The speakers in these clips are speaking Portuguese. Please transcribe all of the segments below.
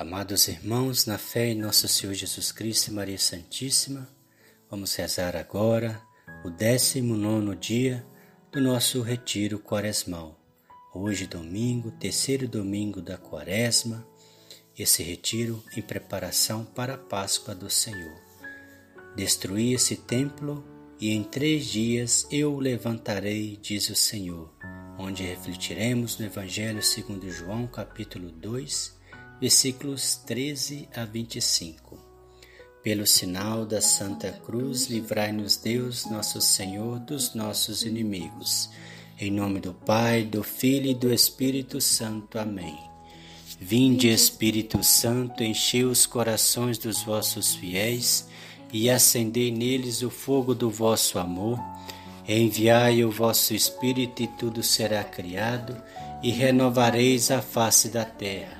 Amados irmãos, na fé em nosso Senhor Jesus Cristo e Maria Santíssima, vamos rezar agora o 19 dia do nosso retiro quaresmal. Hoje, domingo, terceiro domingo da quaresma, esse retiro em preparação para a Páscoa do Senhor. Destruí esse templo e em três dias eu o levantarei, diz o Senhor, onde refletiremos no Evangelho segundo João, capítulo 2, versículos 13 a 25. Pelo sinal da Santa Cruz, livrai-nos Deus, nosso Senhor, dos nossos inimigos. Em nome do Pai, do Filho e do Espírito Santo. Amém. Vinde, Espírito Santo, enchei os corações dos vossos fiéis e acendei neles o fogo do vosso amor. Enviai o vosso Espírito e tudo será criado, e renovareis a face da terra.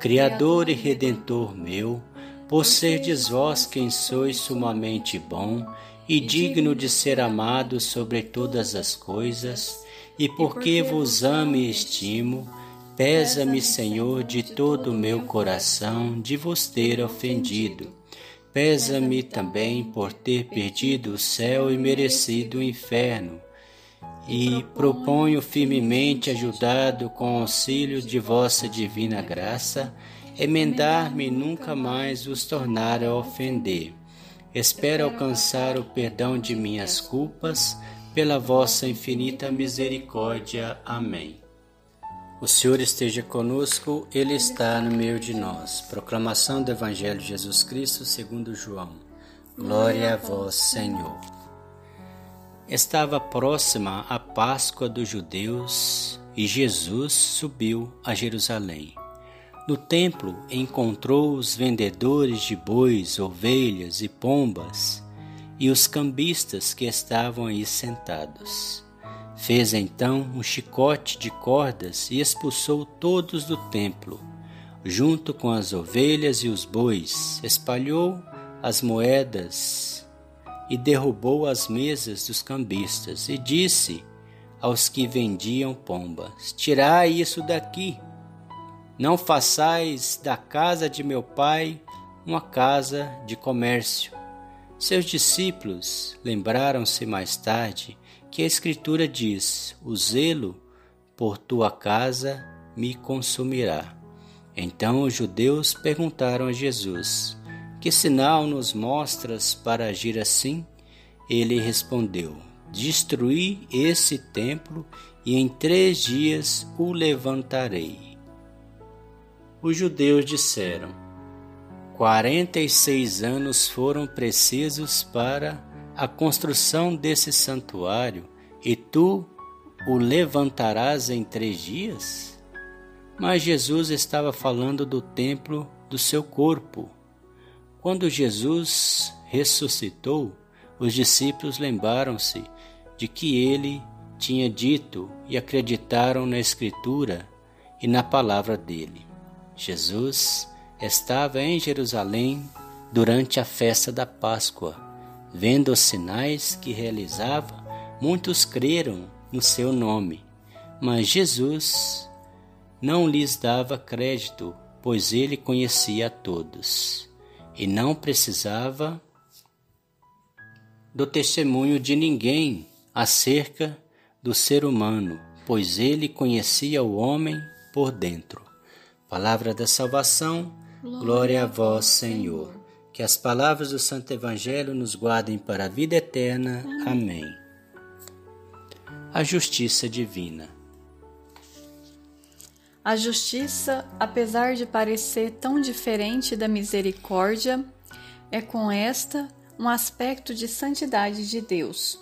Criador e Redentor meu, por serdes vós quem sois sumamente bom e digno de ser amado sobre todas as coisas, e porque vos amo e estimo, pesa-me, Senhor, de todo o meu coração de vos ter ofendido. Pesa-me também por ter perdido o céu e merecido o inferno e proponho firmemente, ajudado com o auxílio de vossa divina graça, emendar-me e nunca mais vos tornar a ofender. Espero alcançar o perdão de minhas culpas pela vossa infinita misericórdia. Amém. O Senhor esteja conosco, Ele está no meio de nós. Proclamação do Evangelho de Jesus Cristo segundo João. Glória a vós, Senhor. Estava próxima a Páscoa dos judeus e Jesus subiu a Jerusalém. No templo encontrou os vendedores de bois, ovelhas e pombas e os cambistas que estavam aí sentados. Fez então um chicote de cordas e expulsou todos do templo, junto com as ovelhas e os bois, espalhou as moedas e derrubou as mesas dos cambistas e disse aos que vendiam pombas: Tirai isso daqui. Não façais da casa de meu pai uma casa de comércio. Seus discípulos lembraram-se mais tarde que a Escritura diz: O zelo por tua casa me consumirá. Então os judeus perguntaram a Jesus: que sinal nos mostras para agir assim? Ele respondeu: Destruí esse templo e em três dias o levantarei. Os judeus disseram: Quarenta e seis anos foram precisos para a construção desse santuário e tu o levantarás em três dias? Mas Jesus estava falando do templo do seu corpo quando Jesus ressuscitou, os discípulos lembraram-se de que ele tinha dito e acreditaram na Escritura e na palavra dele. Jesus estava em Jerusalém durante a festa da Páscoa. Vendo os sinais que realizava, muitos creram no seu nome. Mas Jesus não lhes dava crédito, pois ele conhecia a todos e não precisava do testemunho de ninguém acerca do ser humano, pois ele conhecia o homem por dentro. Palavra da salvação, glória, glória a vós, Senhor. Que as palavras do Santo Evangelho nos guardem para a vida eterna. Amém. Amém. A justiça divina. A justiça, apesar de parecer tão diferente da misericórdia, é com esta um aspecto de santidade de Deus,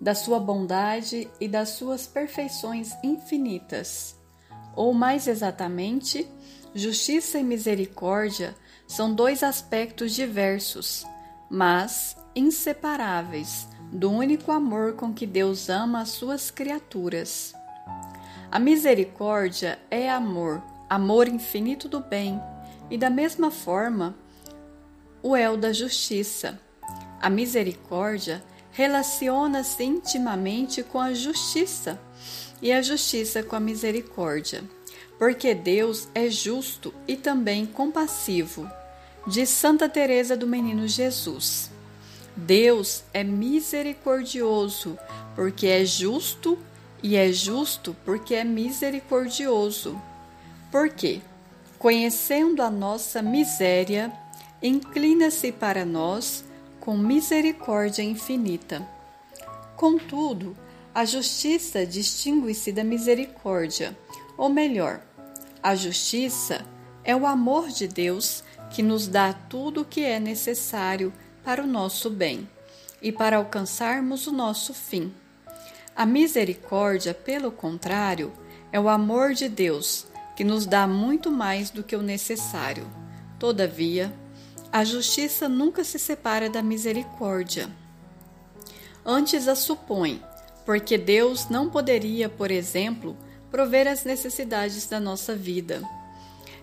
da sua bondade e das suas perfeições infinitas. Ou mais exatamente, justiça e misericórdia são dois aspectos diversos, mas inseparáveis do único amor com que Deus ama as suas criaturas. A misericórdia é amor, amor infinito do bem, e da mesma forma, o é o da justiça. A misericórdia relaciona-se intimamente com a justiça e a justiça com a misericórdia, porque Deus é justo e também compassivo. De Santa Teresa do Menino Jesus. Deus é misericordioso, porque é justo, e é justo porque é misericordioso. Por quê? Conhecendo a nossa miséria, inclina-se para nós com misericórdia infinita. Contudo, a justiça distingue-se da misericórdia, ou melhor, a justiça é o amor de Deus que nos dá tudo o que é necessário para o nosso bem e para alcançarmos o nosso fim. A misericórdia, pelo contrário, é o amor de Deus que nos dá muito mais do que o necessário. Todavia, a justiça nunca se separa da misericórdia. Antes a supõe, porque Deus não poderia, por exemplo, prover as necessidades da nossa vida.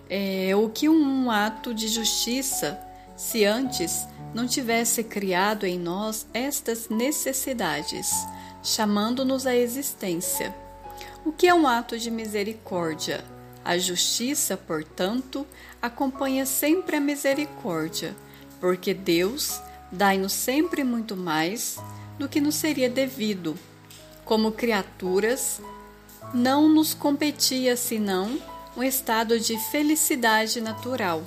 É, o que um ato de justiça, se antes não tivesse criado em nós estas necessidades, chamando-nos à existência. O que é um ato de misericórdia? A justiça, portanto, acompanha sempre a misericórdia, porque Deus dá-nos sempre muito mais do que nos seria devido. Como criaturas, não nos competia senão um estado de felicidade natural.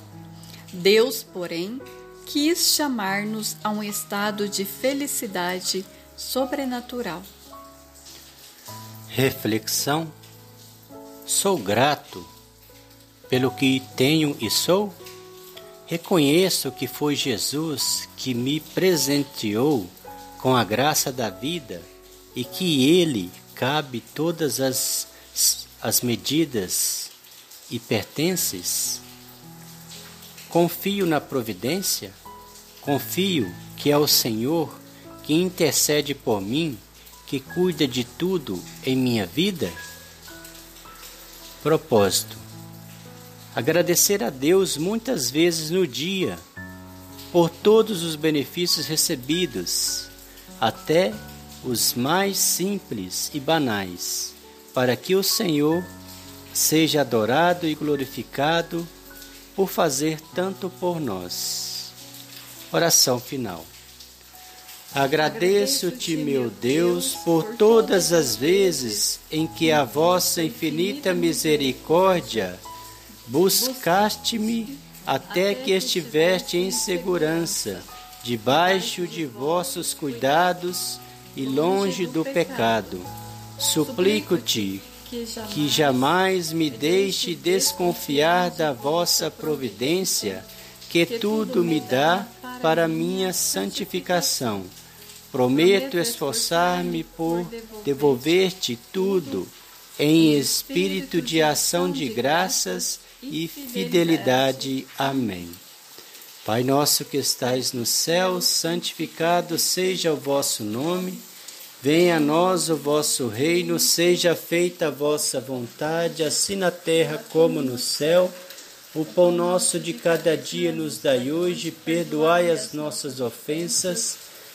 Deus, porém, quis chamar-nos a um estado de felicidade sobrenatural. Reflexão: Sou grato pelo que tenho e sou? Reconheço que foi Jesus que me presenteou com a graça da vida e que Ele cabe todas as, as medidas e pertences Confio na providência, confio que é o Senhor que intercede por mim, que cuida de tudo em minha vida. Propósito: agradecer a Deus muitas vezes no dia por todos os benefícios recebidos, até os mais simples e banais, para que o Senhor seja adorado e glorificado por fazer tanto por nós. Oração final. Agradeço-te, meu Deus, por todas as vezes em que a vossa infinita misericórdia buscaste-me até que estiveste em segurança, debaixo de vossos cuidados e longe do pecado. Suplico-te que jamais me deixe desconfiar da vossa providência, que tudo me dá para minha santificação. Prometo esforçar-me por devolver-te tudo em espírito de ação de graças e fidelidade. Amém. Pai nosso que estais no céu, santificado seja o vosso nome. Venha a nós o vosso reino, seja feita a vossa vontade, assim na terra como no céu. O pão nosso de cada dia nos dai hoje, perdoai as nossas ofensas,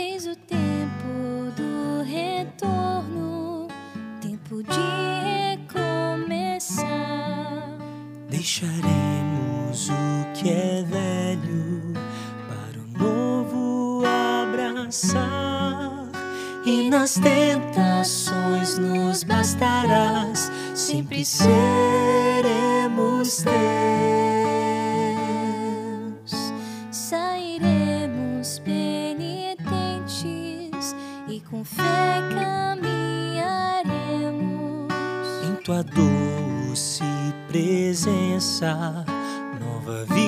Eis o tempo do retorno, tempo de recomeçar. Deixaremos o que é velho para o novo abraçar. E nas tentações nos bastarás, sempre seremos teus. Tua doce presença. Nova vida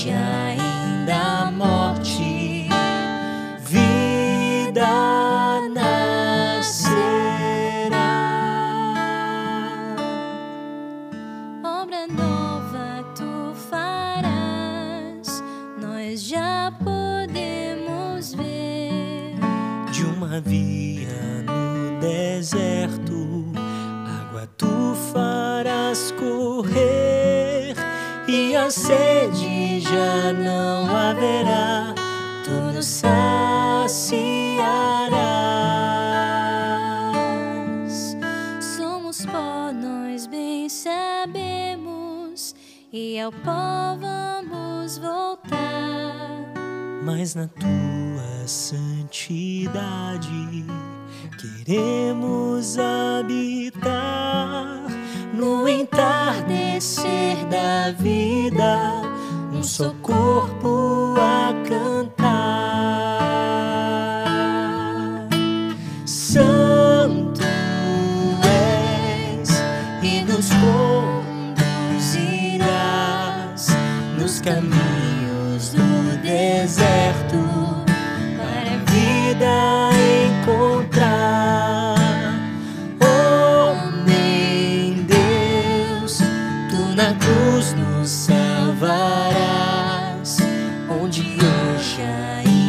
hoje ainda morte, vida nascerá. obra nova tu farás, nós já podemos ver. de uma via já não haverá, tudo saciarás. Somos pó, nós bem sabemos, e ao pó vamos voltar. mas na tua santidade queremos habitar no entardecer da vida, um só corpo a cantar. Santo és e nos conduzirás nos caminhos Giờ